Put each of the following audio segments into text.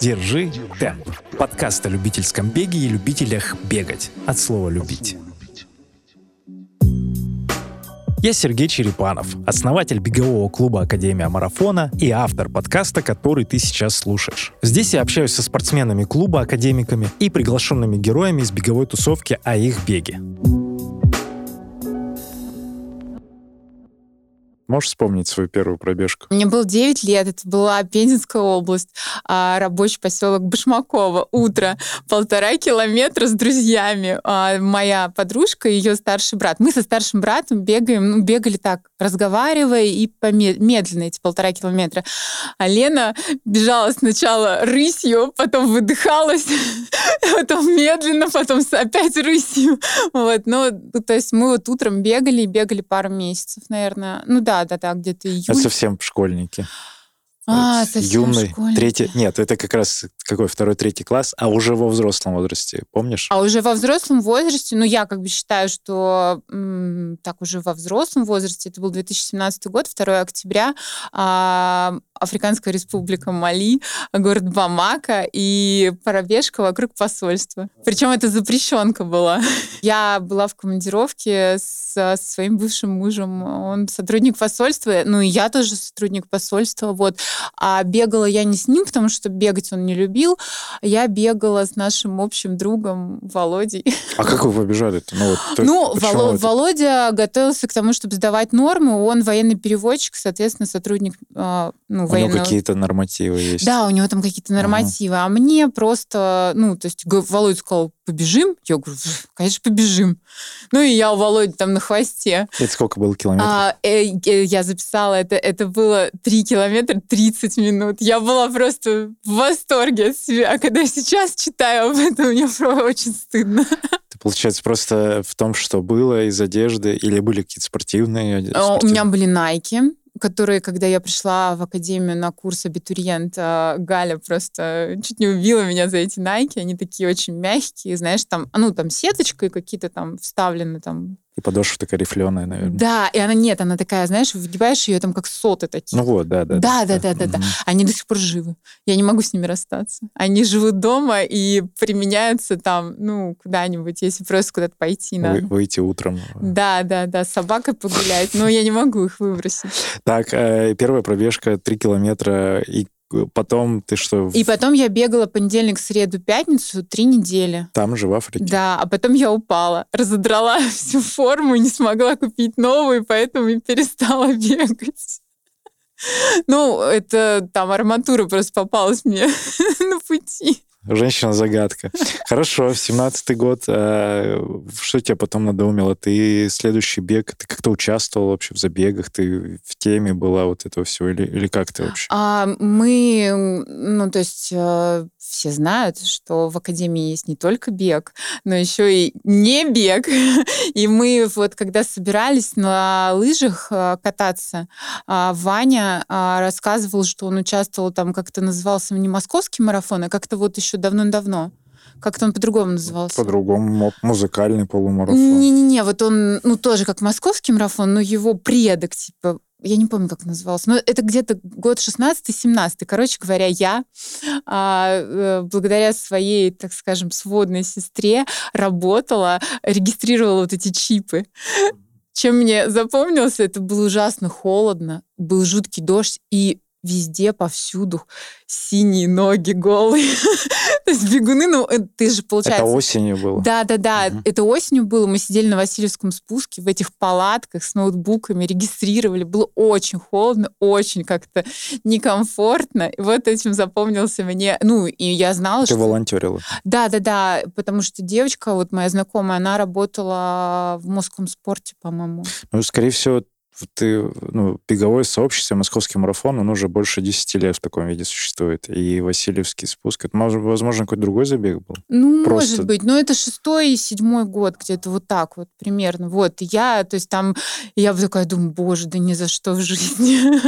Держи темп. Подкаст о любительском беге и любителях бегать. От слова «любить». Я Сергей Черепанов, основатель бегового клуба Академия Марафона и автор подкаста, который ты сейчас слушаешь. Здесь я общаюсь со спортсменами клуба, академиками и приглашенными героями из беговой тусовки о их беге. Можешь вспомнить свою первую пробежку? Мне было 9 лет, это была Пензенская область, а, рабочий поселок Башмакова. Утро, полтора километра с друзьями. А, моя подружка и ее старший брат. Мы со старшим братом бегаем, ну, бегали так, разговаривая и медленно эти полтора километра. А Лена бежала сначала рысью, потом выдыхалась, потом медленно, потом опять рысью. Вот, ну, то есть мы вот утром бегали, бегали пару месяцев, наверное. Ну да, да, да, да, где-то июль. Это совсем школьники. А, совсем юный, школьники. третий, нет, это как раз какой второй, третий класс, а уже во взрослом возрасте, помнишь? А уже во взрослом возрасте, ну я как бы считаю, что так уже во взрослом возрасте, это был 2017 год, 2 октября, а, Африканская республика Мали, город Бамака и пробежка вокруг посольства. Причем это запрещенка была. Я была в командировке со своим бывшим мужем. Он сотрудник посольства, ну и я тоже сотрудник посольства. Вот. А бегала я не с ним, потому что бегать он не любил. Я бегала с нашим общим другом Володей. А как вы побежали-то? Ну, вот, ну Воло- Володя готовился к тому, чтобы сдавать нормы. Он военный переводчик, соответственно, сотрудник а, ну, военного... У него какие-то нормативы есть. Да, у него там какие-то нормативы. Ага. А мне просто, ну, то есть Володя сказал, побежим? Я говорю, конечно, побежим. Ну, и я у Володи там на хвосте. Это сколько было километров? А, э, э, я записала, это, это было 3 километра 30 минут. Я была просто в восторге от себя. А когда я сейчас читаю об этом, мне очень стыдно. Ты, получается, просто в том, что было из одежды, или были какие-то спортивные? спортивные? У меня были Nike которые, когда я пришла в академию на курс абитуриента, Галя просто чуть не убила меня за эти найки. Они такие очень мягкие, знаешь, там, ну, там сеточкой какие-то там вставлены там и подошва такая рифленая, наверное. Да, и она нет, она такая, знаешь, выгибаешь ее там как соты такие. Ну вот, да, да. Да, да, да, да, да. Они до сих пор живы. Я не могу с ними расстаться. Они живут дома и применяются там, ну, куда-нибудь, если просто куда-то пойти надо. Вы, выйти утром. Да, да, да, с собакой погулять, но я не могу их выбросить. Так, э, первая пробежка 3 километра, и потом ты что? И потом я бегала понедельник, среду, пятницу три недели. Там же, в Африке? Да, а потом я упала, разодрала всю форму, не смогла купить новую, поэтому и перестала бегать. Ну, это там арматура просто попалась мне на пути. Женщина-загадка. Хорошо, 17-й год. А что тебя потом надоумило? Ты следующий бег, ты как-то участвовал вообще в забегах? Ты в теме была вот этого всего? Или, или как ты вообще? А, мы, ну, то есть э, все знают, что в Академии есть не только бег, но еще и не бег. И мы вот когда собирались на лыжах э, кататься, а, Ваня а, рассказывал, что он участвовал там, как-то назывался не московский марафон, а как-то вот еще давно-давно. Как-то он по-другому назывался. По-другому, музыкальный полумарафон. Не-не-не, вот он, ну, тоже как московский марафон, но его предок, типа, я не помню, как он назывался, но это где-то год 16-17. Короче говоря, я а, э, благодаря своей, так скажем, сводной сестре работала, регистрировала вот эти чипы. Чем мне запомнился, это было ужасно холодно, был жуткий дождь, и везде, повсюду синие ноги голые. То есть бегуны, ну, э, ты же, получается... Это осенью было? Да-да-да, угу. это осенью было. Мы сидели на Васильевском спуске в этих палатках с ноутбуками, регистрировали. Было очень холодно, очень как-то некомфортно. И вот этим запомнился мне... Ну, и я знала, ты что... Ты волонтерила? Да-да-да, потому что девочка, вот моя знакомая, она работала в Московском спорте, по-моему. Ну, скорее всего, ты, ну, беговое сообщество, московский марафон, он уже больше 10 лет в таком виде существует. И Васильевский спуск, это, возможно, какой-то другой забег был? Ну, Просто... может быть. Но это шестой и седьмой год, где-то вот так вот примерно. Вот, я, то есть там, я такая думаю, боже, да ни за что в жизни.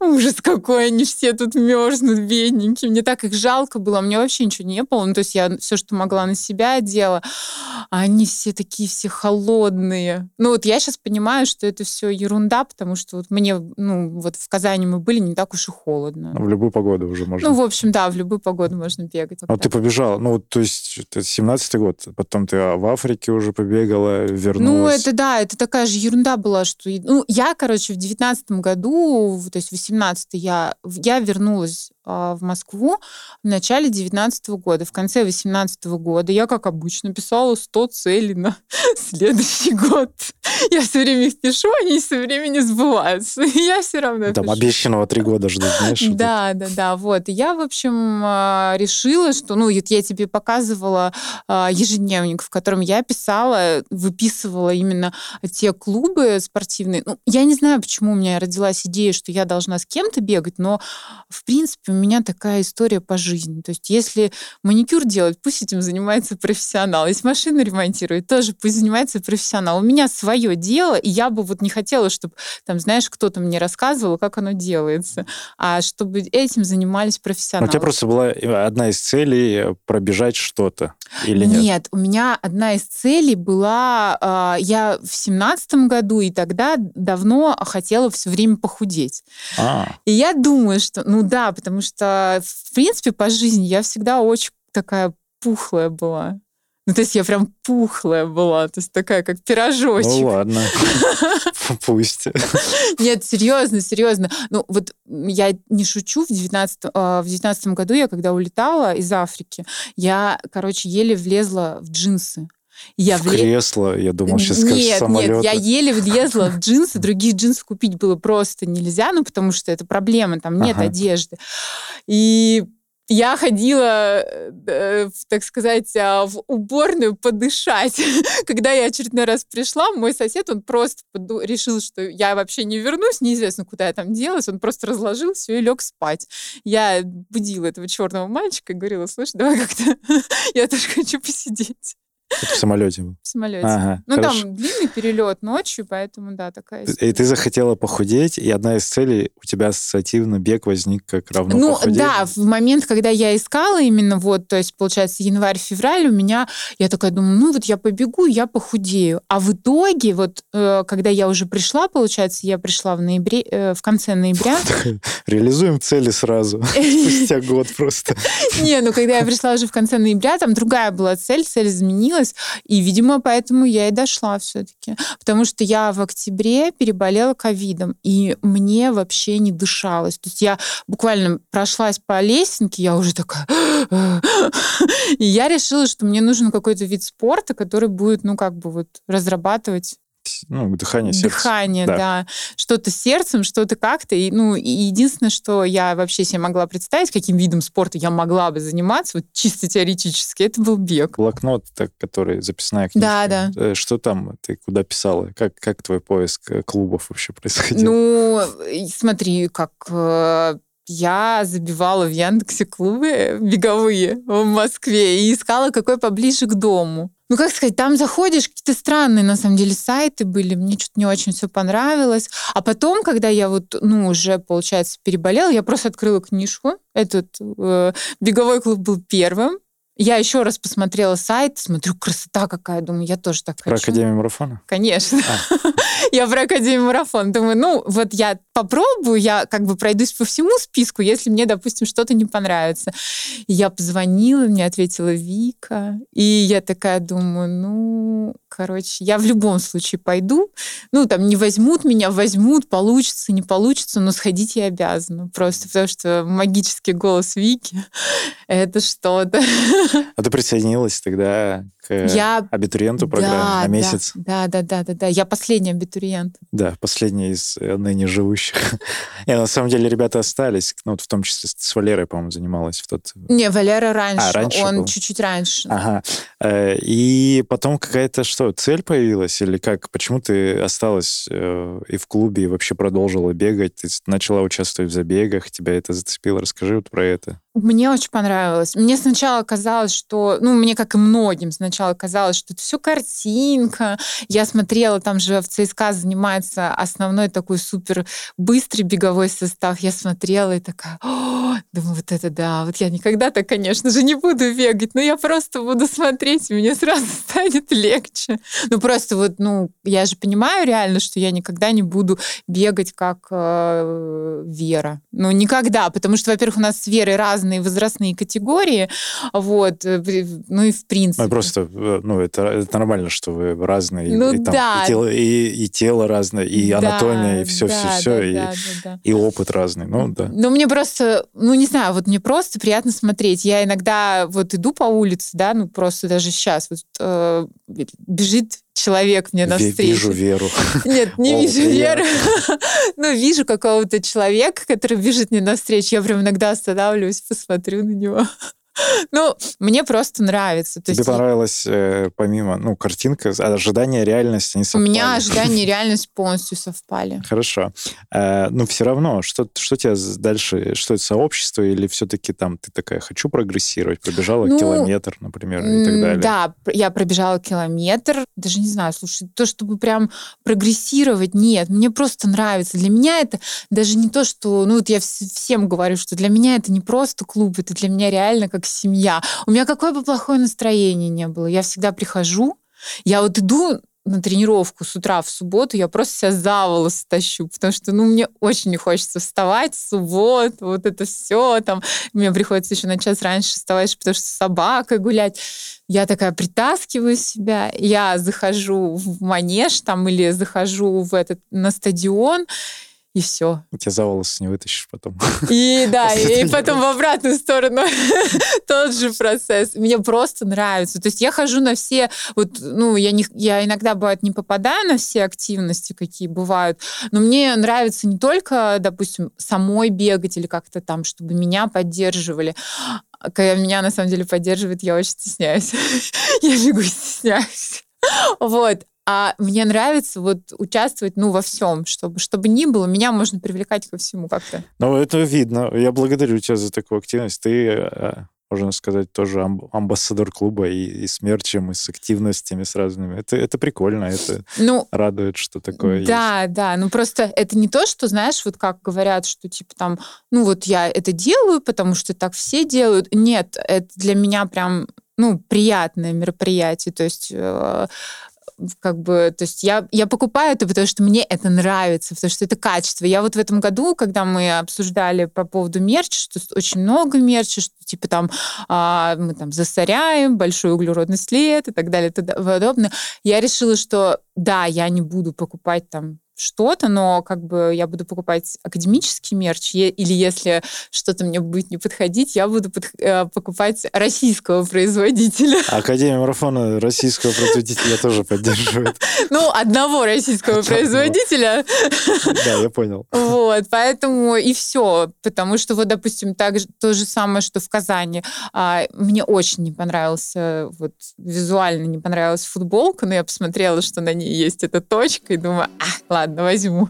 Ужас какой, они все тут мерзнут, бедненькие. Мне так их жалко было, мне вообще ничего не было. Ну, то есть я все, что могла на себя делала. А они все такие все холодные. Ну, вот я сейчас понимаю, что это все ерунда, потому что вот мне, ну, вот в Казани мы были, не так уж и холодно. В любую погоду уже можно. Ну, в общем, да, в любую погоду можно бегать. Ну, ты побежала, ну, то есть это 17-й год, потом ты в Африке уже побегала, вернулась. Ну, это да, это такая же ерунда была, что... Ну, я, короче, в 19 году, то есть в 18 я, я вернулась а, в Москву в начале 19 года. В конце 18 года я, как обычно, писала 100 целей на следующий год. Я все время их пишу, они все время не сбываются. И я все равно Там пишу. обещанного три года ждут, знаешь? Да, да, да, вот. И я, в общем, а, решила, что, ну, я тебе показывала а, ежедневник, в котором я писала, выписывала именно те клубы спортивные. Ну, я не знаю, почему у меня родилась идея, что я должна с кем-то бегать, но, в принципе, меня такая история по жизни. То есть, если маникюр делать, пусть этим занимается профессионал. Если машину ремонтировать, тоже пусть занимается профессионал. У меня свое дело, и я бы вот не хотела, чтобы, там, знаешь, кто-то мне рассказывал, как оно делается, а чтобы этим занимались Ну, У профессионалы. тебя просто была одна из целей э, пробежать что-то, или нет? у меня одна из целей была, а, я в семнадцатом году и тогда давно хотела все время похудеть. А, И я думаю, что, ну да, потому что, в принципе, по жизни я всегда очень такая пухлая была. Ну, то есть я прям пухлая была, то есть такая, как пирожочек. ну ладно, пусть. Нет, серьезно, серьезно. Ну, вот я не шучу, в 19, в 19 году я, когда улетала из Африки, я, короче, еле влезла в джинсы. Я В вле- кресло, я думал, сейчас скажешь, нет, самолета. нет, я еле влезла в джинсы, других джинсов купить было просто нельзя, ну, потому что это проблема, там нет Ага. одежды. И я ходила, э, так сказать, а, в уборную подышать. Когда я очередной раз пришла, мой сосед, он просто поду- решил, что я вообще не вернусь, неизвестно, куда я там делась, он просто разложил все и лег спать. Я будила этого черного мальчика и говорила, слушай, давай как-то, я тоже хочу посидеть Это в самолете был. в самолете. Ага, Ну, хорошо. там длинный перелет ночью, поэтому, да, такая И история. ты захотела похудеть, и одна из целей у тебя ассоциативно бег возник как равно Ну, похудению. да, в момент, когда я искала именно вот, то есть, получается, январь-февраль у меня, я такая думаю, ну, вот я побегу, я похудею. А в итоге, вот, э, когда я уже пришла, получается, я пришла в ноябре, э, в конце ноября. Реализуем цели сразу. Спустя год просто. Не, ну, когда я пришла уже в конце ноября, там другая была цель, цель изменилась, и, видимо, поэтому я и дошла все-таки. Потому что я в октябре переболела ковидом, и мне вообще не дышалось. То есть я буквально прошлась по лесенке, я уже такая... И я решила, что мне нужен какой-то вид спорта, который будет, ну, как бы вот разрабатывать Ну, дыхание сердца. дыхание, Да. да. Что-то сердцем, что-то как-то. И, ну, единственное, что я вообще себе могла представить, каким видом спорта я могла бы заниматься, вот чисто теоретически, это был бег. Блокнот, так, который записная книжка. Да, да. Э, Что там? Ты куда писала? Как, как твой поиск э, клубов вообще происходил? Ну, смотри, как э, я забивала в Яндексе клубы беговые в Москве и искала, какой поближе к дому. Ну, как сказать, там заходишь, какие-то странные, на самом деле, сайты были, мне что-то не очень все понравилось. А потом, когда я вот, ну, уже, получается, переболела, я просто открыла книжку. Этот э, беговой клуб был первым. Я еще раз посмотрела сайт, смотрю, красота какая, думаю, я тоже так Про хочу. Академию марафона? Конечно. А. Я про Академию марафон. Думаю, ну, вот я попробую, я как бы пройдусь по всему списку, если мне, допустим, что-то не понравится. Я позвонила, мне ответила Вика. И я такая думаю, ну, короче, я в любом случае пойду. Ну, там не возьмут меня, возьмут, получится, не получится, но сходить я обязана. Просто потому что магический голос Вики — это что-то. А ты присоединилась тогда к Я абитуриенту программы Да, на месяц? Да, да, да, да, да. Я последний абитуриент. Да, последний из э, ныне живущих. И на самом деле ребята остались, ну, вот в том числе с- Валерой, по-моему, занималась в тот... Не, Валера раньше. А, раньше он чуть-чуть раньше. Ага. Э, И потом какая-то что, цель появилась? Или как? Почему ты осталась э, и в клубе, и вообще продолжила бегать? Ты начала участвовать в забегах, тебя это зацепило? Расскажи вот про это. Мне очень понравилось. Мне сначала казалось, что, ну, мне, как и многим, сначала казалось, что это все картинка. Я смотрела, там же в ЦСКА занимается основной такой супер быстрый беговой состав. Я смотрела и такая, О, думаю, вот это да, вот я никогда так, конечно же, не буду бегать, но я просто буду смотреть, и мне сразу станет легче. Ну, просто вот, ну, я же понимаю реально, что я никогда не буду бегать как э, Вера. Ну, никогда, потому что, во-первых, у нас с Верой разные разные возрастные категории, вот, э, ну и в принципе. Ну, просто, э, ну, это, это нормально, что вы разные. Ну, и, там, да. И тело, и, и тело разное, и Да, анатомия, и все, да, все, все, да, и, и опыт разный. Ну, да. Ну, мне просто, ну, не знаю, вот мне просто приятно смотреть. Я иногда вот иду по улице, да, ну, просто даже сейчас вот э, бежит человек мне навстречу. Вижу веру. Нет, не О, вижу приятно. Веры. Ну, вижу какого-то человека, который бежит мне навстречу. Я прям иногда останавливаюсь, посмотрю на него. Ну, мне просто нравится. То Тебе есть понравилось, э, помимо, ну, картинка, ожидания, реальность, они у совпали. меня ожидания и реальность полностью совпали. Хорошо. Э, но все равно, что, что тебя дальше, что это сообщество, или все-таки там ты такая, хочу прогрессировать, пробежала Ну, километр, например, и так далее? Да, я пробежала километр. Даже не знаю, слушай, то, чтобы прям прогрессировать, нет. Мне просто нравится. Для меня это даже не то, что... Ну, вот я вс- всем говорю, что для меня это не просто клуб, это для меня реально как семья. У меня какое бы плохое настроение не было. Я всегда прихожу, я вот иду на тренировку с утра в субботу, я просто себя за волосы тащу, потому что, ну, мне очень не хочется вставать в субботу, вот это все там. Мне приходится еще на час раньше вставать, потому что с собакой гулять. Я такая притаскиваю себя, я захожу в манеж там или захожу в этот, на стадион, и все. Тебя за волосы не вытащишь потом. И да, и, и потом в обратную сторону тот же процесс. Мне просто нравится. То есть я хожу на все, вот, ну, я, не, я иногда, бывает, не попадаю на все активности, какие бывают, но мне нравится не только, допустим, самой бегать или как-то там, чтобы меня поддерживали. Когда меня, на самом деле, поддерживают, я очень стесняюсь. Я бегу и стесняюсь. Вот. А мне нравится вот участвовать, ну, во всем, чтобы, чтобы ни было, меня можно привлекать ко всему как-то. Ну, это видно. Я благодарю тебя за такую активность. Ты, э, можно сказать, тоже амб- амбассадор клуба и, и с мерчем, и с активностями, с разными. Это, это прикольно, это Ну, радует, что такое есть. да, да, ну просто это не то, что, знаешь, вот как говорят, что типа там, ну вот я это делаю, потому что так все делают. Нет, это для меня прям, ну, приятное мероприятие, то есть э, как бы, то есть я, я покупаю это, потому что мне это нравится, потому что это качество. Я вот в этом году, когда мы обсуждали по поводу мерча, что очень много мерча, что типа там а, мы там засоряем, большой углеродный след и так далее и тому подобное, я решила, что да, я не буду покупать там что-то, но как бы я буду покупать академический мерч, или если что-то мне будет не подходить, я буду под- э, покупать российского производителя. Академия марафона российского производителя тоже поддерживает. Ну, одного российского производителя. Да, я понял. Вот, поэтому и все. Потому что вот, допустим, так то же самое, что в Казани. А, мне очень не понравился, вот визуально не понравилась футболка, но я посмотрела, что на ней есть эта точка, и думаю, а, ладно, возьму.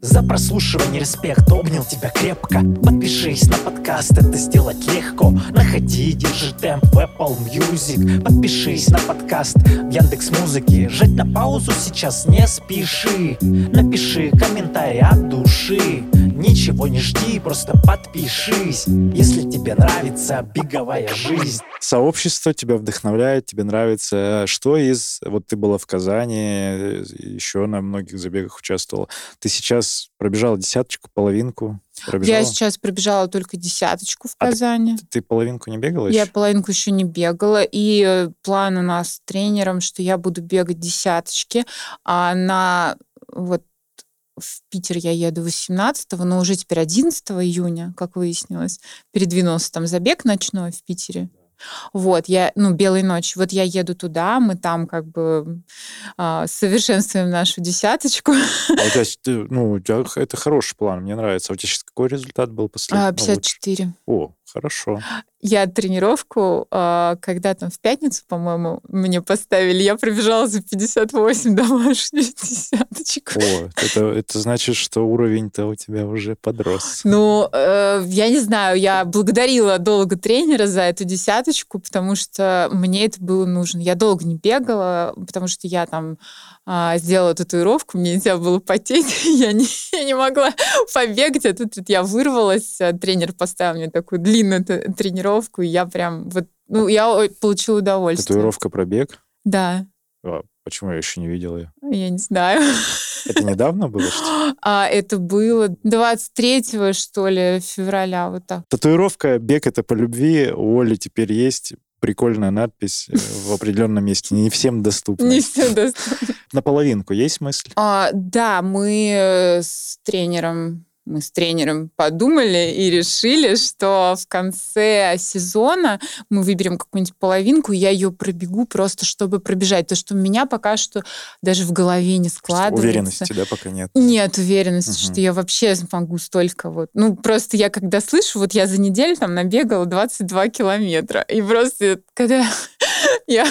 За прослушивание респект, обнял тебя крепко. Подпишись на подкаст, это сделать легко. Находи, держи темп в Apple Music. Подпишись на подкаст в Яндекс Музыке. Жать на паузу сейчас не спеши. Напиши комментарий от души Ничего не жди, просто подпишись Если тебе нравится беговая жизнь Сообщество тебя вдохновляет, тебе нравится. Что из... Вот ты была в Казани, еще на многих забегах участвовала. Ты сейчас пробежала десяточку, половинку? Пробежала? Я сейчас пробежала только десяточку в А ты- Казани. Ты половинку не бегала Я еще? половинку еще не бегала, и э, план у нас с тренером, что я буду бегать десяточки, а на вот в Питер я еду 18 но уже теперь 11 июня, как выяснилось, передвинулся там забег ночной в Питере. Вот, я, ну, белой ночи. Вот я еду туда, мы там как бы а, совершенствуем нашу десяточку. А у тебя, ты- ну, у тебя это хороший план, мне нравится. А у тебя сейчас какой результат был последний? А, Ну, лучше. 54. О, Хорошо. Я тренировку, а, когда там в пятницу, по-моему, мне поставили, я пробежала за 58 домашних десяточек. О, это, это значит, что уровень-то у тебя уже подрос. Ну, э, я не знаю, я благодарила долго тренера за эту десяточку, потому что мне это было нужно. Я долго не бегала, потому что я там а, сделала татуировку, мне нельзя было потеть, я не, я не могла побегать, а тут, тут я вырвалась, а тренер поставил мне такую длинную тренировку, и я прям вот, ну, я получила удовольствие. Татуировка пробег? Да. А, почему я еще не видел ее? Я не знаю. Это недавно было, что А, это было 23 что ли, февраля, вот так. Татуировка «Бег — это по любви» у Оли теперь есть прикольная надпись э, в определенном месте, не всем доступна. Не всем доступна. Наполовинку есть мысль? А, да, мы с тренером мы с тренером подумали и решили, что в конце сезона мы выберем какую-нибудь половинку, я ее пробегу просто, чтобы пробежать. То, что у меня пока что даже в голове не складывается. Уверенности, да, пока нет? Нет уверенности, угу. что я вообще смогу столько вот. Ну, просто я когда слышу, вот я за неделю там набегала 22 километра, и просто когда я,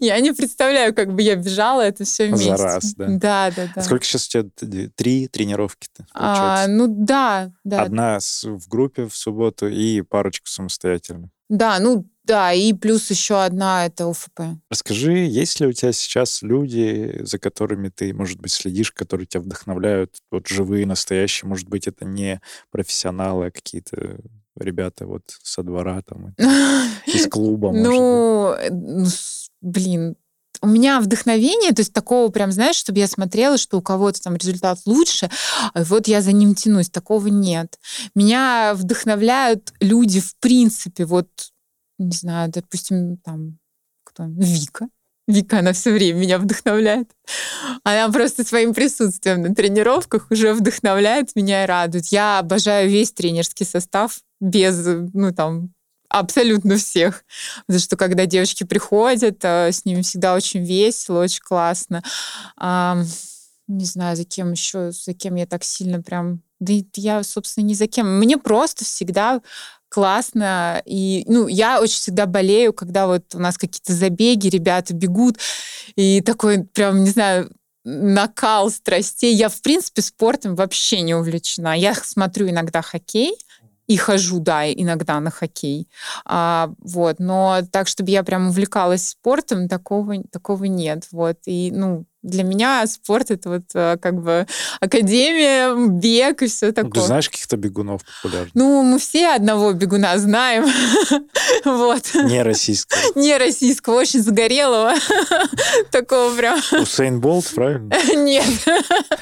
я не представляю, как бы я бежала это все вместе. За раз, да? Да, да, да. А сколько сейчас у тебя? Три тренировки-то? А, ну да, да. Одна в группе в субботу и парочку самостоятельно. Да, ну да, и плюс еще одна это УФП. Расскажи, есть ли у тебя сейчас люди, за которыми ты, может быть, следишь, которые тебя вдохновляют, вот живые, настоящие, может быть, это не профессионалы, а какие-то ребята вот со двора там, из клуба, Ну, блин, у меня вдохновение, то есть такого прям, знаешь, чтобы я смотрела, что у кого-то там результат лучше, а вот я за ним тянусь, такого нет. Меня вдохновляют люди в принципе, вот, не знаю, допустим, там, кто, Вика, Вика, она все время меня вдохновляет. Она просто своим присутствием на тренировках уже вдохновляет меня и радует. Я обожаю весь тренерский состав без, ну, там, абсолютно всех. Потому что когда девочки приходят, э, с ними всегда очень весело, очень классно. Не знаю, за кем еще, за кем я так сильно прям... Да я, собственно, ни за кем. Мне просто всегда классно. И, ну, я очень всегда болею, когда вот у нас какие-то забеги, ребята бегут, и такой прям, не знаю, накал страстей. Я, в принципе, спортом вообще не увлечена. Я смотрю иногда хоккей, и хожу, да, иногда на хоккей. А, вот, но так, чтобы я прям увлекалась спортом, такого, такого нет. Вот, и, ну, для меня спорт это вот э, как бы академия, бег и все такое. Ну, ты знаешь каких-то бегунов популярных? Ну, мы все одного бегуна знаем. вот. Не российского. Не российского, очень загорелого. Такого прям. Усейн Болт, правильно? Нет.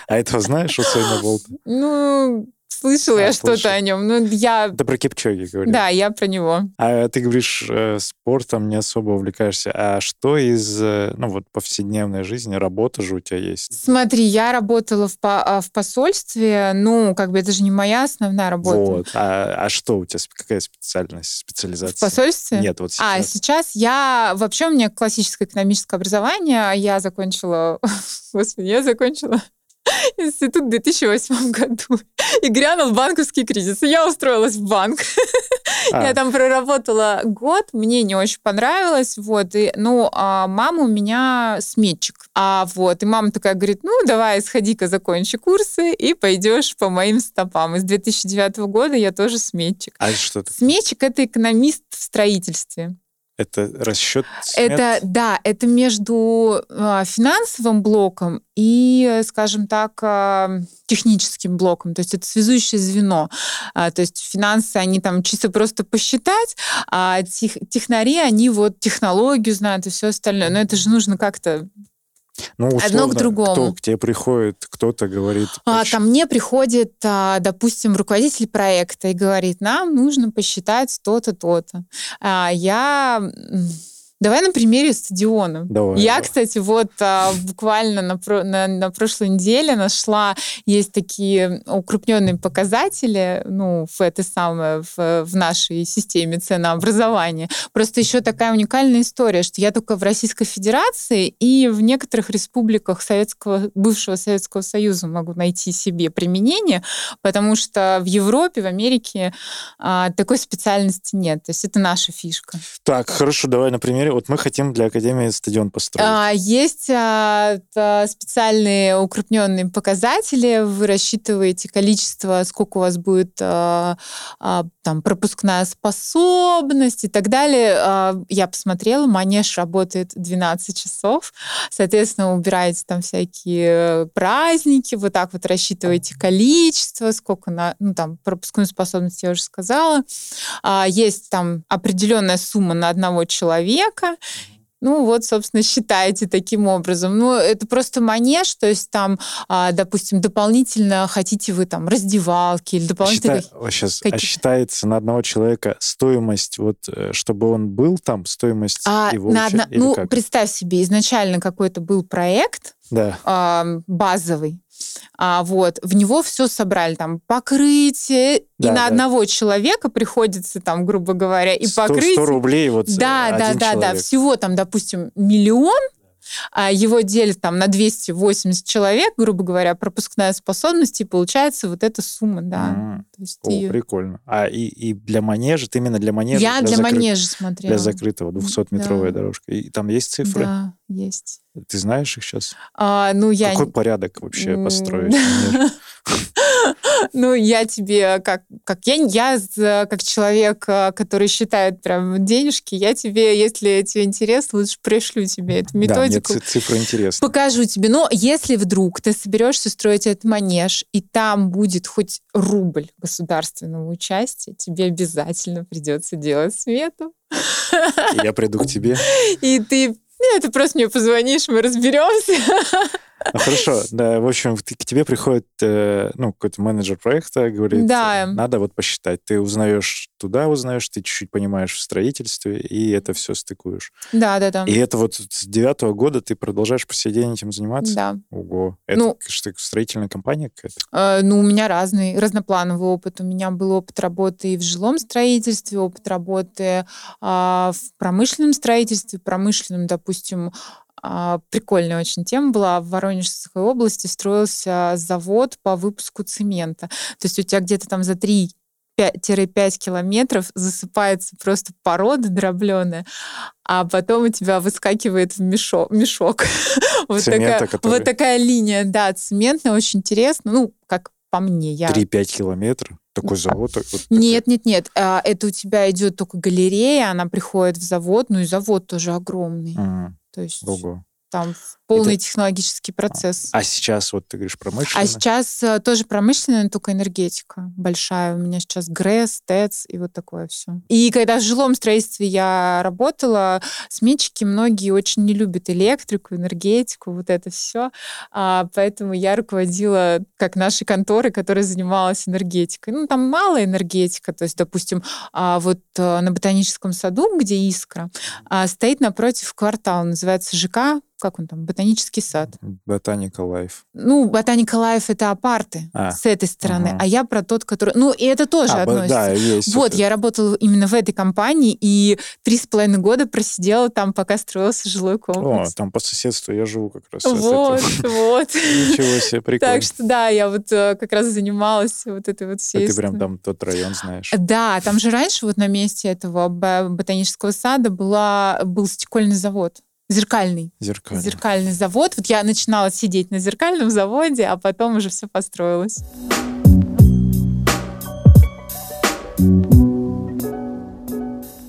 А этого знаешь, Усейна Болта? Ну, Слышала а, я что-то о нем. Ну, я... Да про Кипчоги говорю. Да, я про него. А ты говоришь, э, спортом не особо увлекаешься. А что из, э, ну вот, повседневной жизни, работа же у тебя есть? Смотри, я работала в, по а, в посольстве, ну, как бы это же не моя основная работа. Вот. А, а что у тебя, какая специальность, специализация? В посольстве? Нет, вот а, сейчас. А, сейчас я... Вообще у меня классическое экономическое образование. Я закончила... Господи, я закончила институт в 2008 году. И грянул банковский кризис. И я устроилась в банк. А. Я там проработала год, мне не очень понравилось. Вот, и, ну, а мама у меня сметчик. А вот, и мама такая говорит, ну, давай, сходи-ка, закончи курсы, и пойдешь по моим стопам. И с 2009 года я тоже сметчик. А что это? Сметчик — это экономист в строительстве. Это расчет смет? Это, да, это между э, финансовым блоком и, скажем так, э, техническим блоком. То есть это связующее звено. А, то есть финансы, они там чисто просто посчитать, а тех, технари, они вот технологию знают и все остальное. Но это же нужно как-то ну, условно, Одно к другому. Кто к тебе приходит, кто-то говорит... А, ко мне приходит, а, допустим, руководитель проекта и говорит, нам нужно посчитать то-то, то-то. А, я Давай на примере стадиона. Давай. Я, давай. кстати, вот а, буквально на, про- на, на прошлой неделе нашла, есть такие укрупненные показатели, ну, в этой самой, в, в нашей системе ценообразования. Просто еще такая уникальная история, что я только в Российской Федерации и в некоторых республиках Советского, бывшего Советского Союза могу найти себе применение, потому что в Европе, в Америке а, такой специальности нет. То есть это наша фишка. Так, хорошо, давай на примере. Вот мы хотим для Академии стадион построить. А, Есть а, специальные укрупненные показатели. Вы рассчитываете количество, сколько у вас будет а, а, там пропускная способность и так далее. А, Я посмотрела, манеж работает 12 часов. Соответственно, убираете там всякие праздники, вот так вот рассчитываете количество, сколько на, ну там пропускную способность я уже сказала. А, Есть там определенная сумма на одного человека. Ну вот, собственно, считаете таким образом. Ну, это просто манеж, то есть там, а, допустим, дополнительно хотите вы там раздевалки или дополнительно... Счита- вот сейчас, а какие-то- считается на одного человека стоимость, вот, э, чтобы он был там, стоимость А, его на уча- или ну, как? представь себе, изначально какой-то был проект Да. а, базовый, а, вот, в него все собрали, там, покрытие, и Да, на да. одного человека приходится, там, грубо говоря, и 100, покрытие, 100 рублей вот э, Да, да, один да, да. человек. Всего там, допустим, миллион, а его делят там на 280 человек, грубо говоря, пропускная способность, и получается вот эта сумма, да. М. То есть О, ты- прикольно. А и, и для манежа, ты именно для манежа? Я для, закры- манежа смотрела. Для закрытого, 200-метровая Да. дорожка. И там есть цифры? Да, есть. Ты знаешь их сейчас? А, ну, я... Какой порядок вообще построить? Ну, я тебе, как, как я, я как человек, а, который считает прям денежки, я тебе, если тебе интересно, лучше пришлю тебе эту Да, мне методику. ци- цифры интересны. Покажу тебе. Но если вдруг ты соберешься строить этот манеж, и там будет хоть рубль государственного участия, тебе обязательно придется делать смету. Я приду к тебе. И ты ну, ты просто мне позвонишь, мы разберемся. Ну, хорошо, да, в общем, к тебе приходит, э, ну, какой-то менеджер проекта, говорит, Да. э, надо вот посчитать. Ты узнаешь туда, узнаешь, ты чуть-чуть понимаешь в строительстве, и это все стыкуешь. Да, да, да. И это вот с девятого года ты продолжаешь по сей день этим заниматься? Да. Ого. Это Ну- что, строительная компания какая-то? Э, Ну, у меня разный, разноплановый опыт. У меня был опыт работы и в жилом строительстве, опыт работы а, в промышленном строительстве, промышленном, допустим, прикольная очень тема была. В Воронежской области строился завод по выпуску цемента. То есть у тебя где-то там за 3 5 километров засыпается просто порода дробленая, а потом у тебя выскакивает в мешок. мешок. вот, Цемента, такая, который- вот такая линия, да, цементная, очень интересно. Ну, как по мне, я... 3-5 километров? Такой завод? так вот такой. Нет, нет, нет. а, Это у тебя идет только галерея, она приходит в завод, ну и завод тоже огромный. М, То есть Ого. Там полный технологический процесс. А сейчас вот ты говоришь промышленно? А сейчас э, тоже промышленная, но только энергетика большая. У меня сейчас ГРЭС, ТЭЦ и вот такое все. И когда в жилом строительстве я работала, сметчики многие очень не любят электрику, энергетику, вот это все. поэтому я руководила как нашей конторы, которая занималась энергетикой. Ну, там мало энергетика. То есть, допустим, а, вот э, на Ботаническом саду, где Искра, а, стоит напротив квартал, называется ЖК, как он там, Ботанический сад. Ботаника Life. Ну, Ботаника Life это апарты А, с этой стороны, ага. а я про тот, который... Ну, и это тоже А, относится. да, есть. Вот, это. я работала именно в этой компании, и три с половиной года просидела там, пока строился жилой О, комплекс. там по соседству я живу как раз. от вот, вот. Ничего себе, прикольно. Так что да, я вот э, как раз занималась вот этой вот А всей ты прям там тот район знаешь. Да, там же раньше вот на месте этого бо- ботанического сада была, был стекольный завод. Зеркальный. Зеркально. Зеркальный завод. Вот я начинала сидеть на зеркальном заводе, а потом уже все построилось.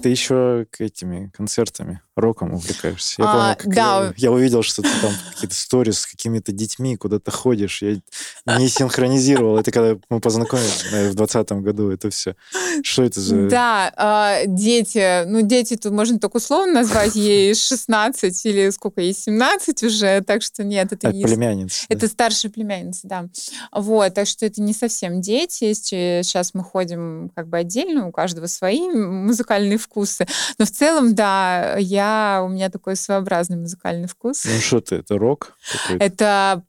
Ты еще к этими концертами, роком увлекаешься. Я А, помню, как да. я, я увидел, что ты там какие-то сторис с какими-то детьми куда-то ходишь. Я не синхронизировал. Это когда мы познакомились наверное, в 2020 году. Это все. Что это за... Да, а, дети, ну, дети тут можно только условно назвать, ей 16 или сколько ей, 17 уже, так что нет, это А, не... племянница. да? Это старшая племянница, да. Вот, так что это не совсем дети. Сейчас мы ходим как бы отдельно, у каждого свои музыкальные вкусы. Но в целом, да, я, у меня такой своеобразный музыкальный вкус. Ну что ты, это рок? Это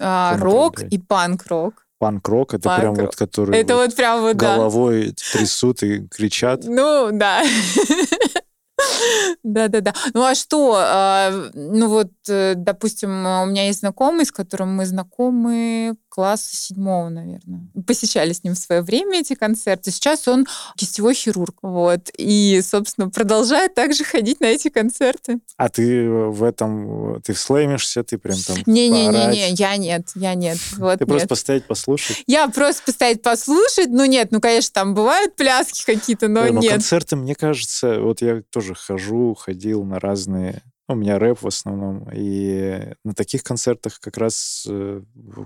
а, рок и панк-рок. Панк-рок, это панк прям вот, который это вот, вот прям вот, головой да. трясут и кричат. Ну, да. Да-да-да. Ну а что? А, ну вот, э, допустим, у меня есть знакомый, с которым мы знакомы класса седьмого, наверное. Посещали с ним в свое время эти концерты. Сейчас он кистевой хирург. Вот. И, собственно, продолжает также ходить на эти концерты. А ты в этом, ты слэмишься, ты прям там Не-не-не, я нет, я нет. Вот ты нет. просто постоять послушать? Я просто постоять послушать, ну нет, ну, конечно, там бывают пляски какие-то, но да, нет. концерты, мне кажется, вот я тоже хожу, ходил на разные у меня рэп в основном. И на таких концертах как раз э,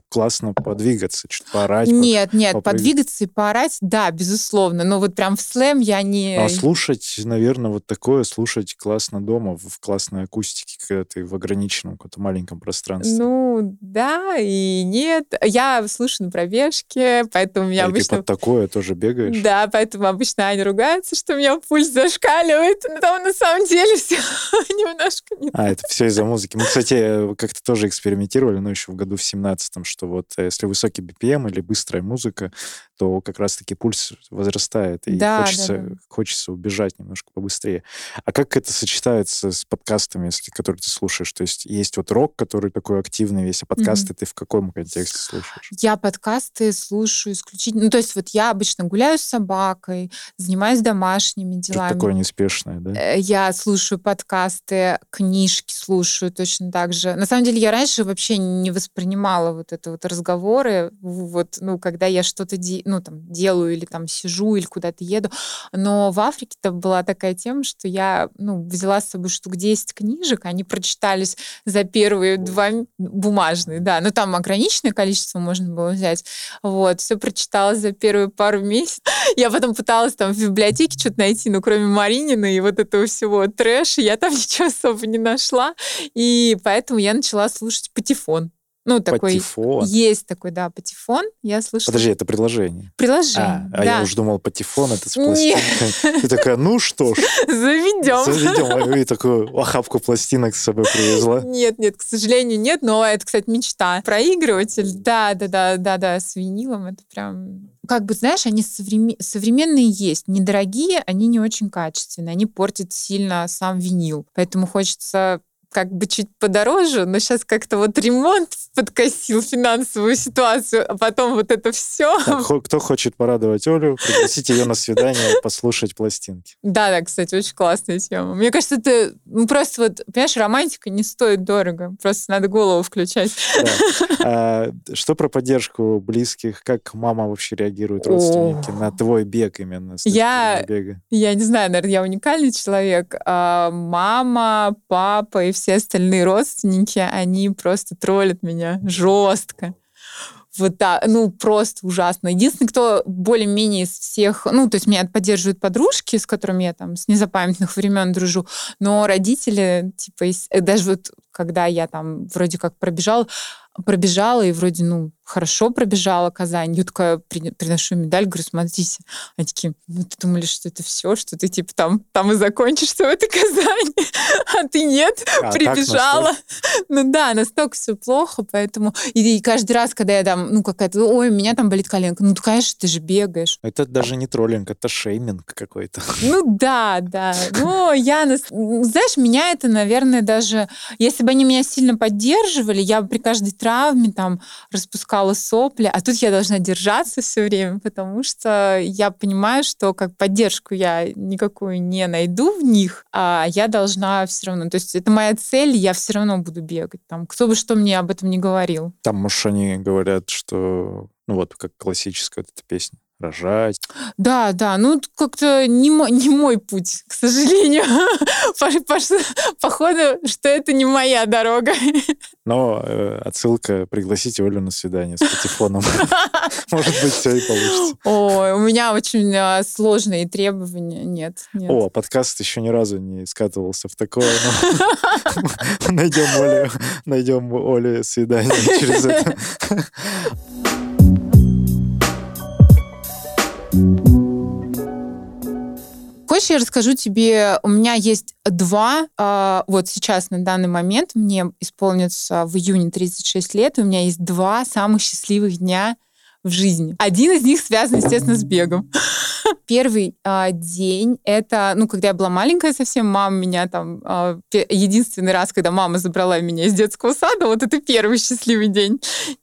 классно подвигаться, чуть поорать. Нет, нет, попрыгать. подвигаться и поорать, да, безусловно. Но вот прям в слэм я не... А слушать, наверное, вот такое, слушать классно дома, в классной акустике, когда ты в ограниченном каком-то маленьком пространстве. Ну, да и нет. Я слушаю на пробежке, поэтому меня а обычно... ты под такое тоже бегаешь? Да, поэтому обычно Аня ругается, что у меня пульс зашкаливает. Но там на самом деле все немножко а, это все из-за музыки. Мы, кстати, как-то тоже экспериментировали, но еще в году в 17-м, что вот э, если высокий BPM или быстрая музыка, то как раз-таки пульс возрастает, и да, хочется, да, да. хочется убежать немножко побыстрее. А как это сочетается с подкастами, которые ты слушаешь? То есть есть вот рок, который такой активный весь, а подкасты mm-hmm. ты в каком контексте слушаешь? Я подкасты слушаю исключительно... Ну, то есть вот я обычно гуляю с собакой, занимаюсь домашними делами. Что такое неспешное, да? Э, я слушаю подкасты, книжки слушаю точно так же. На самом деле я раньше вообще не воспринимала вот это вот разговоры, вот, ну, когда я что-то де ну, там, делаю или там сижу, или куда-то еду. Но в Африке-то была такая тема, что я, ну, взяла с собой штук 10 книжек, они прочитались за первые два бумажные, да, но там ограниченное количество можно было взять. Вот, все прочитала за первые пару месяцев. Я потом пыталась там в библиотеке что-то найти, но кроме Маринина и вот этого всего трэша, я там ничего особо не нашла. И поэтому я начала слушать патефон. Ну, такой... Патефон. Есть такой, да, патефон. Я слышала. Подожди, это предложение? Приложение, а, а я уже думал, патефон это с пластинкой. Ты такая, ну что ж. Заведем. Заведем. И такую охапку пластинок с собой привезла. Нет, нет, к сожалению, нет. Но это, кстати, мечта. Проигрыватель, да, да, да, да, да, с винилом. Это прям как бы, знаешь, они современ... современные есть, недорогие, они не очень качественные, они портят сильно сам винил. Поэтому хочется как бы чуть подороже, но сейчас как-то вот ремонт подкосил финансовую ситуацию, а потом вот это все. Так, кто хочет порадовать Олю, пригласите ее на свидание послушать пластинки. Да, да, кстати, очень классная тема. Мне кажется, это ну, просто вот, понимаешь, романтика не стоит дорого, просто надо голову включать. Да. А, что про поддержку близких? Как мама вообще реагирует, родственники, О. на твой бег именно? Я, я не знаю, наверное, я уникальный человек. А, мама, папа и все все остальные родственники, они просто троллят меня жестко. Вот да, ну просто ужасно. Единственный, кто более-менее из всех, ну то есть меня поддерживают подружки, с которыми я там с незапамятных времен дружу, но родители, типа, э, даже вот когда я там вроде как пробежал, пробежала и вроде, ну, хорошо пробежала Казань. Я такая приношу медаль, говорю, смотрите. Они такие, мы думали, что это все, что ты типа там, там и закончишься в этой Казани, а ты нет, а, прибежала. Ну да, настолько все плохо, поэтому... И, и каждый раз, когда я там, ну, какая-то, ой, у меня там болит коленка, ну, конечно, ты же бегаешь. Это даже не троллинг, это шейминг какой-то. Ну да, да. Ну, я, знаешь, меня это, наверное, даже... Если бы они меня сильно поддерживали, я бы при каждой травме там распускала сопли, а тут я должна держаться все время, потому что я понимаю, что как поддержку я никакую не найду в них, а я должна все равно, то есть это моя цель, я все равно буду бегать. Там, кто бы что мне об этом не говорил. Там, может, они говорят, что ну вот как классическая вот эта песня рожать. Да, да, ну как-то не, мой, не мой путь, к сожалению. Походу, что это не моя дорога. Но э, отсылка пригласите Олю на свидание с патефоном. Может быть, все и получится. Ой, у меня очень э, сложные требования. Нет, нет. О, подкаст еще ни разу не скатывался в такое. Найдем Оле, найдем Оле свидание через это. Хочешь, я расскажу тебе, у меня есть два, э, вот сейчас на данный момент мне исполнится в июне 36 лет, и у меня есть два самых счастливых дня в жизни. Один из них связан, естественно, с бегом. Первый э, день это, ну, когда я была маленькая совсем, мама меня там э, единственный раз, когда мама забрала меня из детского сада, вот это первый счастливый день.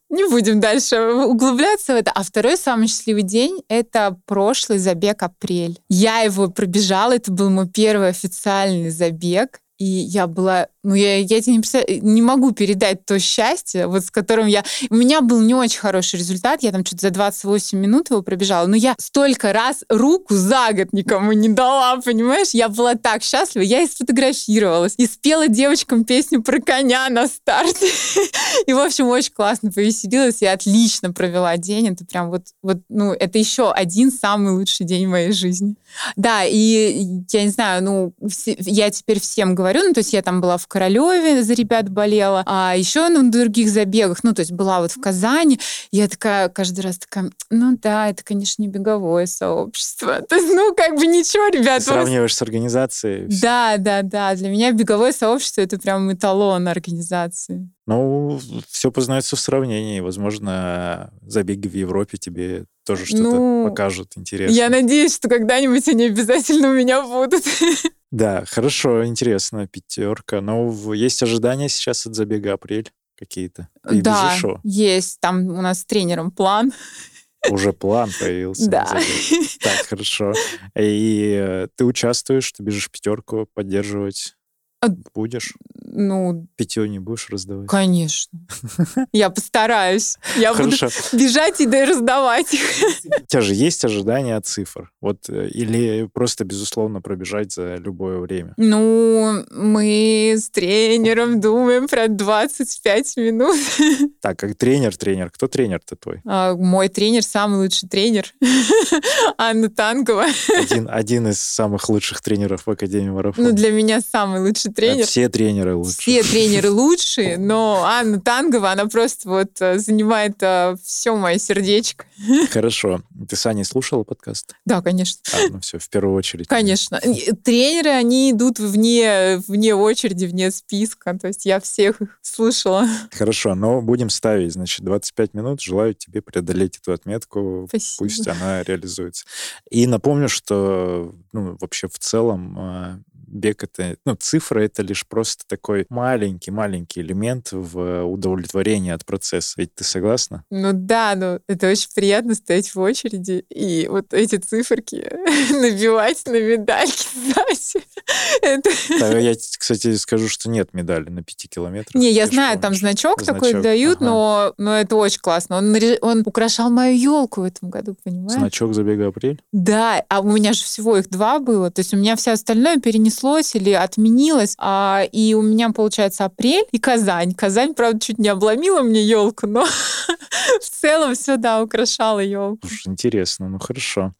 Не будем дальше углубляться в это. А второй самый счастливый день — это прошлый забег апрель. Я его пробежала, это был мой первый официальный забег. И я была ну, я, я тебе не, не могу передать то счастье, вот с которым я... У меня был не очень хороший результат, я там что-то за 28 минут его пробежала, но я столько раз руку за год никому не дала, понимаешь? Я была так счастлива, я и сфотографировалась, и спела девочкам песню про коня на старте. И, в общем, очень классно повеселилась, я отлично провела день, это прям вот, вот, ну, это еще один самый лучший день в моей жизни. Да, и я не знаю, ну, я теперь всем говорю, ну, то есть я там была в Королеве за ребят болела, а еще на других забегах, ну, то есть была вот в Казани, я такая каждый раз такая, ну да, это, конечно, не беговое сообщество. То есть, ну, как бы ничего, ребят. Ты сравниваешь с организацией. Да, да, да. Для меня беговое сообщество — это прям эталон организации. Ну, все познается в сравнении. Возможно, забеги в Европе тебе тоже что-то ну, покажут интересно. Я надеюсь, что когда-нибудь они обязательно у меня будут. Да, хорошо, интересно, пятерка. Но есть ожидания сейчас от забега апрель какие-то? Ты да, есть. Там у нас с тренером план. Уже план появился. Да. Так, хорошо. И э, ты участвуешь, ты бежишь пятерку поддерживать а, будешь? Ну... Питье не будешь раздавать? Конечно. Я постараюсь. Я буду бежать и да раздавать. У тебя же есть ожидания от цифр? Вот э, или просто, безусловно, пробежать за любое время? Ну, мы с тренером думаем про 25 минут. Так, как тренер, тренер. Кто тренер-то твой? А, мой тренер, самый лучший тренер. Анна Танкова. Один, один из самых лучших тренеров в Академии марафона. Ну, для меня самый лучший лучший тренер. Все тренеры лучшие. Все тренеры лучшие, но Анна Тангова, она просто вот э, занимает э, все мое сердечко. Хорошо. Ты с Аней слушала подкаст? Да, конечно. А, ну все, в первую очередь. Конечно. Тренеры, они идут вне, вне очереди, вне списка. То есть я всех их слушала. Хорошо, но будем ставить, значит, 25 минут. Желаю тебе преодолеть эту отметку. Спасибо. Пусть она реализуется. И напомню, что ну, вообще в целом э, бег это, ну, цифра это лишь просто такой маленький-маленький элемент в удовлетворении от процесса. Ведь ты согласна? Ну да, но это очень приятно стоять в очереди и вот эти циферки набивать на медальки сзади. это... да, я, кстати, скажу, что нет медали на пяти километрах. Не, я знаю, там значок, значок такой дают, ага. но, но это очень классно. Он, он украшал мою елку в этом году, понимаешь? Значок забега апрель? Да, а у меня же всего их два было. То есть у меня все остальное перенесло перенеслось или отменилось. А, и у меня, получается, апрель и Казань. Казань, правда, чуть не обломила мне елку, но в целом все, да, украшала елку. Интересно, ну хорошо.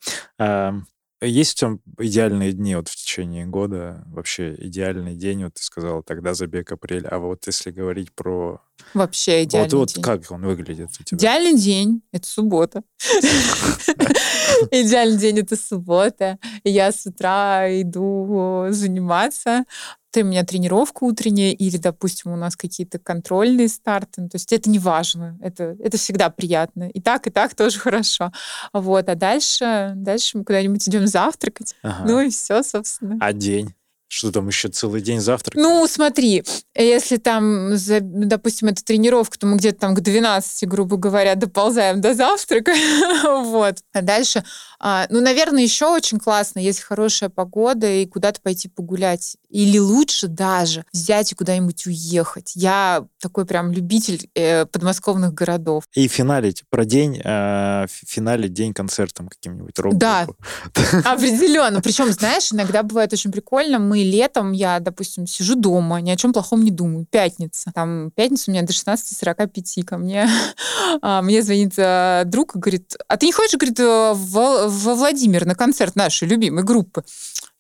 Есть у тебя идеальные дни вот в течение года? Вообще идеальный день, вот ты сказала, тогда забег апрель. А вот если говорить про... Вообще идеальный вот, день. Вот как он выглядит у тебя? Идеальный день — это суббота. Идеальный день — это суббота. Я с утра иду заниматься ты у меня тренировка утренняя или, допустим, у нас какие-то контрольные старты. Ну, то есть это не важно, это, это всегда приятно. И так, и так тоже хорошо. Вот, а дальше, дальше мы куда-нибудь идем завтракать. Ага. Ну и все, собственно. А день? Что там еще целый день завтрак? Ну, смотри, если там, допустим, это тренировка, то мы где-то там к 12, грубо говоря, доползаем до завтрака. вот. А дальше, а, ну, наверное, еще очень классно, если хорошая погода и куда-то пойти погулять. Или лучше даже взять и куда-нибудь уехать. Я такой прям любитель э, подмосковных городов. И финалить про день, э, финалить день концертом каким-нибудь рок Да, определенно. Причем, знаешь, иногда бывает очень прикольно. Мы летом, я, допустим, сижу дома, ни о чем плохом не думаю. Пятница. Там пятница у меня до 16.45 ко мне. А, мне звонит э, друг и говорит, а ты не хочешь, говорит, во Владимир на концерт нашей любимой группы?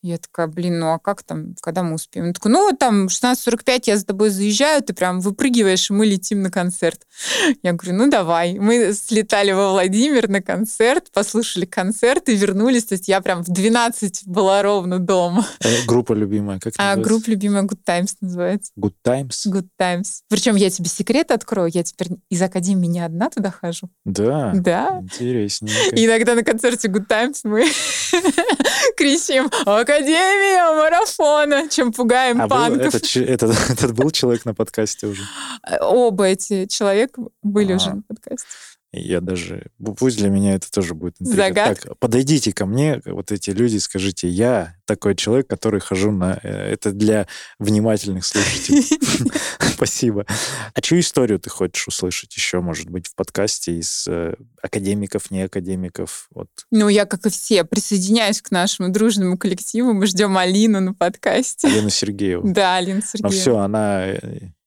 Я такая, блин, ну а как там, когда мы успеем? Он такой, ну вот там 16.45 я за тобой заезжаю, ты прям выпрыгиваешь, и мы летим на концерт. Я говорю, ну давай. Мы слетали во Владимир на концерт, послушали концерт и вернулись. То есть я прям в 12 была ровно дома. Э, группа любимая, как А называется? группа любимая Good Times называется. Good Times? Good Times. Причем я тебе секрет открою, я теперь из Академии не одна туда хожу. Да. Да. Интересненько. И иногда на концерте Good Times мы кричим «Академия марафона!», чем пугаем А был панков. этот, че- этот, этот был человек на подкасте уже? Оба эти человека были А. уже на подкасте. Я даже... Пусть для меня это тоже будет интрига. Загадка. Так, подойдите ко мне, вот эти люди, скажите, я такой человек, который хожу на... э, Это для внимательных слушателей. Спасибо. А чью историю ты хочешь услышать еще, может быть, в подкасте из э, академиков, не академиков? Вот. Ну, я, как и все, присоединяюсь к нашему дружному коллективу. Мы ждем Алину на подкасте. Алену Сергееву. Да, Алина Но Сергеевна. все, она э,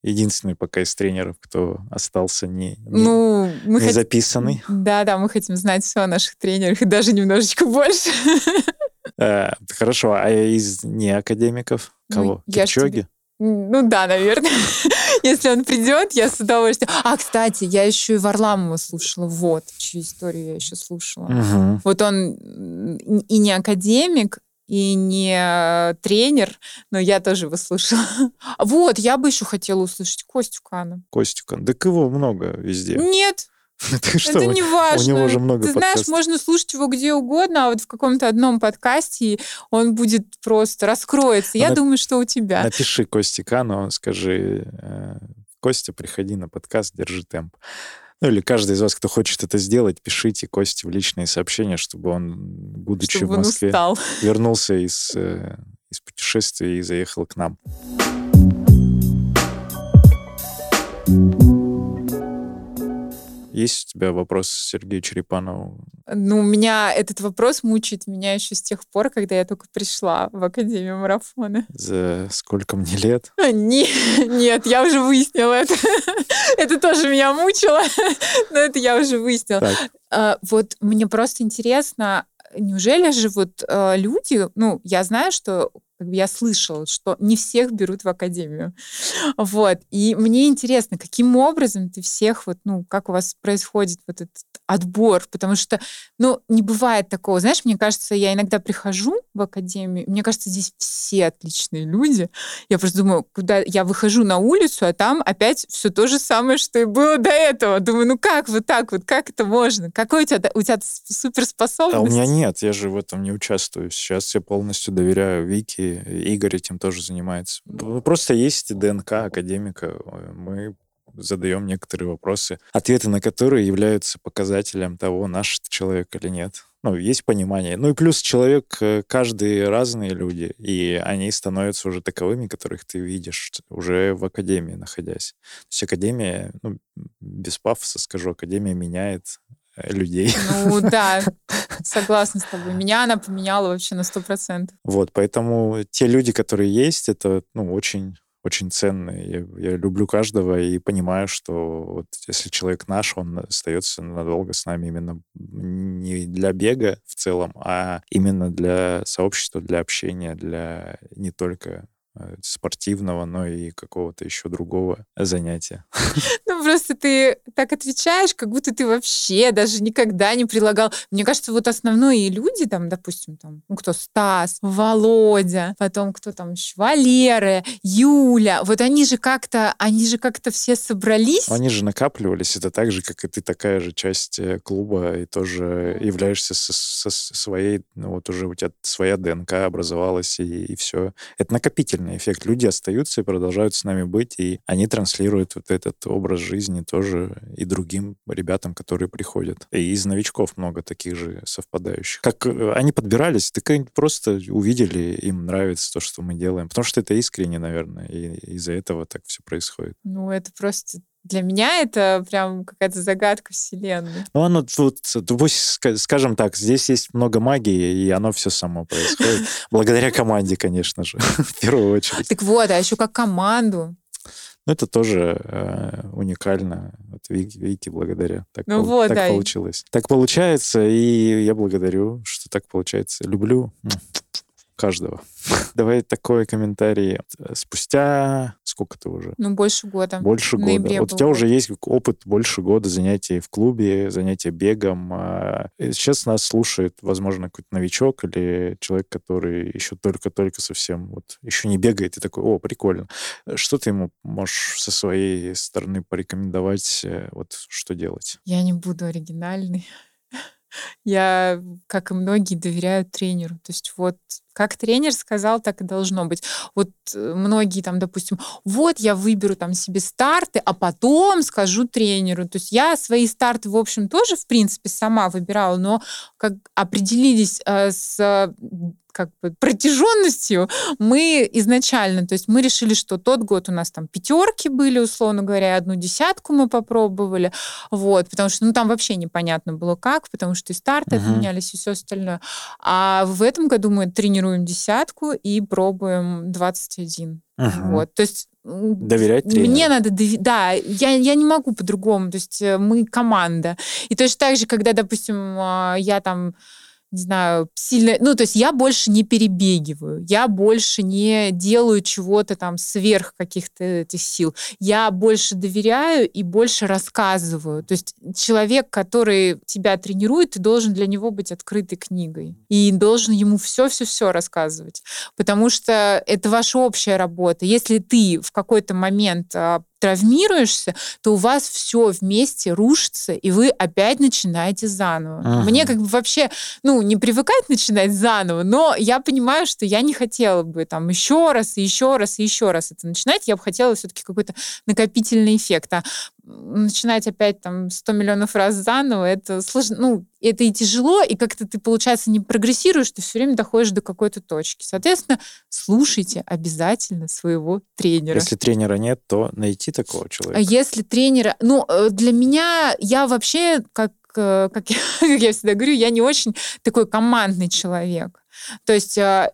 единственный пока из тренеров, кто остался не, не, Ну, мы не хотим... записанный. Да, да, мы хотим знать все о наших тренерах и даже немножечко больше. Э, Хорошо, а из не академиков? Ну, Кого? Кипчоги? Ну да, наверное. Если он придет, я с удовольствием. А, кстати, я еще и Варламова слушала. Вот, чью историю я еще слушала. Мгм. Вот он и не академик, и не э, тренер, но я тоже его слушала. Вот, я бы еще хотела услышать Костю Кана. Костюка. Так его много везде. Нет, Ты что? это не важно. у него уже много Ты знаешь, можно слушать его где угодно, а вот в каком-то одном подкасте он будет просто раскроется. Я думаю, что у тебя. Напиши Косте Кану, скажи, э, Костя, приходи на подкаст, держи темп. Ну или каждый из вас, кто хочет это сделать, пишите Косте в личные сообщения, чтобы он, будучи Чтобы в Москве, устал. вернулся из, э, из путешествия и заехал к нам. Есть у тебя вопрос Сергею Черепанову? Ну, у меня этот вопрос мучает меня еще с тех пор, когда я только пришла в Академию марафона. За сколько мне лет? А, не- Нет, я уже выяснила это. Это тоже меня мучило, но это я уже выяснила. Так, А, Вот мне просто интересно, неужели же вот э, люди, ну, я знаю, что как бы я слышала, что не всех берут в академию. Вот. И мне интересно, каким образом ты всех, вот, ну, как у вас происходит вот этот отбор, потому что, ну, не бывает такого. Знаешь, мне кажется, я иногда прихожу в академию, мне кажется, здесь все отличные люди. Я просто думаю, куда я выхожу на улицу, а там опять все то же самое, что и было до этого. Думаю, ну как вот так вот, как это можно? Какой у тебя, у тебя суперспособность? А у меня нет, я же в этом не участвую. Сейчас я полностью доверяю Игорь этим тоже занимается. П- Просто есть ДНК академика, мы задаем некоторые вопросы, ответы на которые являются показателем того, наш это человек или нет. Ну, есть понимание. Ну и плюс человек, э, каждый разные люди, и они становятся уже таковыми, которых ты видишь уже в академии находясь. То есть академия, ну, без пафоса скажу, академия меняет э, людей. Ну да, согласна с тобой. Меня она поменяла вообще на сто процентов. Вот, поэтому те люди, которые есть, это, ну, очень очень ценные. Я, я люблю каждого и понимаю, что вот если человек наш, он остается надолго с нами именно не для бега в целом, а именно для сообщества, для общения, для не только э, спортивного, но и какого-то еще другого занятия. Ну, просто ты так отвечаешь, как будто ты вообще даже никогда не прилагал. Мне кажется, вот основные люди, там, допустим, там, ну, кто Стас, Володя, потом кто там еще, Валера, Юля, вот они же как-то, они же как-то все собрались. Они же накапливались, это так же, как и ты такая же часть э, клуба, и тоже являешься со, со своей, ну вот уже у тебя своя ДНК образовалась, и, и все. Это накопительный эффект. Люди остаются и продолжают с нами быть, и они транслируют вот этот образ жизни тоже и другим ребятам, которые приходят. И из новичков много таких же совпадающих. Как э, они подбирались, так просто увидели, им нравится то, что мы делаем. Потому что это искренне, наверное, и из-за этого так все происходит. Ну, это просто... Для меня это прям какая-то загадка вселенной. Ну, оно тут, ну, пусть, ска- скажем так, здесь есть много магии, и оно все само происходит. Благодаря команде, конечно же, в первую очередь. Так вот, а еще как команду. Но это тоже э, уникально. Вот Вики благодаря. Так, Ну пол- вот, так да, получилось. Так получается, и я благодарю, что так получается. Люблю. Каждого. Давай такой комментарий. Спустя сколько ты уже? Ну, больше года. Больше года. Вот у тебя уже есть опыт больше года занятий в клубе, занятия бегом. А, сейчас нас слушает, возможно, какой-то новичок или человек, который еще только-только совсем вот еще не бегает и такой, о, прикольно. Что ты ему можешь со своей стороны порекомендовать, э, вот что делать? Я не буду оригинальной. Я, как и многие, доверяю тренеру. То есть вот как тренер сказал, так и должно быть. Вот э, многие там, допустим, вот я выберу там себе старты, а потом скажу тренеру. То есть я свои старты, в общем, тоже, в принципе, сама выбирала, но как определились э, с как бы протяженностью мы изначально, то есть мы решили, что тот год у нас там пятерки были, условно говоря, одну десятку мы попробовали, вот, потому что, ну, там вообще непонятно было как, потому что и старты uh-huh. отменялись, и все остальное. А в этом году мы тренируем десятку и пробуем 21. Uh-huh. Вот, то есть Доверять тренеру. Мне надо. Да, я, я не могу по-другому. То есть э, мы команда. И точно так же, когда, допустим, а, я там не знаю, сильно... Ну, то есть я больше не перебегиваю, я больше не делаю чего-то там сверх каких-то этих сил. Я больше доверяю и больше рассказываю. То есть человек, который тебя тренирует, ты должен для него быть открытой книгой. И должен ему все-все-все рассказывать. Потому что это ваша общая работа. Если ты в какой-то момент а, травмируешься, то у вас все вместе рушится, и вы опять начинаете заново. Ага. Мне как бы вообще, ну, не привыкать начинать заново, но я понимаю, что я не хотела бы там еще раз, и еще раз, и еще раз это начинать. Я бы хотела все-таки какой-то накопительный эффект. А начинать опять там 100 миллионов раз заново, это сложно, ну, это и тяжело, и как-то ты, получается, не прогрессируешь, ты все время доходишь до какой-то точки. Соответственно, слушайте обязательно своего тренера. Если тренера нет, то найти такого человека. А если тренера... Ну, э, для меня, я вообще, как, э, как, я, как я всегда говорю, я не очень такой командный человек. То есть э,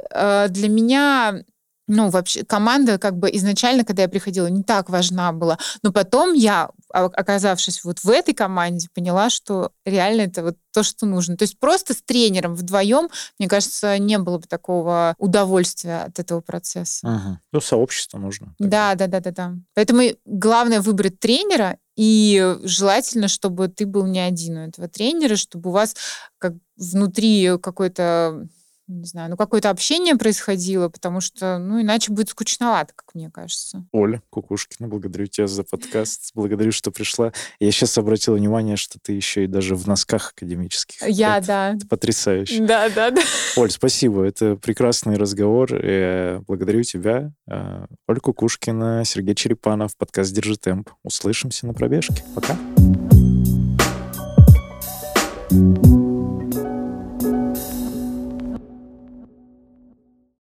для меня ну, вообще, команда как бы изначально, когда я приходила, не так важна была. Но потом я, оказавшись вот в этой команде, поняла, что реально это вот то, что нужно. То есть просто с тренером вдвоем, мне кажется, не было бы такого удовольствия от этого процесса. Ага. Ну, сообщество нужно. Да, да, да, да, да. Поэтому главное выбрать тренера, и желательно, чтобы ты был не один у этого тренера, чтобы у вас как внутри какой-то не знаю, ну, какое-то общение происходило, потому что, ну, иначе будет скучновато, как мне кажется. Оля Кукушкина, благодарю тебя за подкаст, благодарю, что пришла. Я сейчас обратила внимание, что ты еще и даже в носках академических. Я, это, да. Это потрясающе. Да, да, да. Оль, спасибо, это прекрасный разговор. Я э, благодарю тебя. Э, Оля Кукушкина, Сергей Черепанов, подкаст «Держи темп». Услышимся на пробежке. Пока. thank you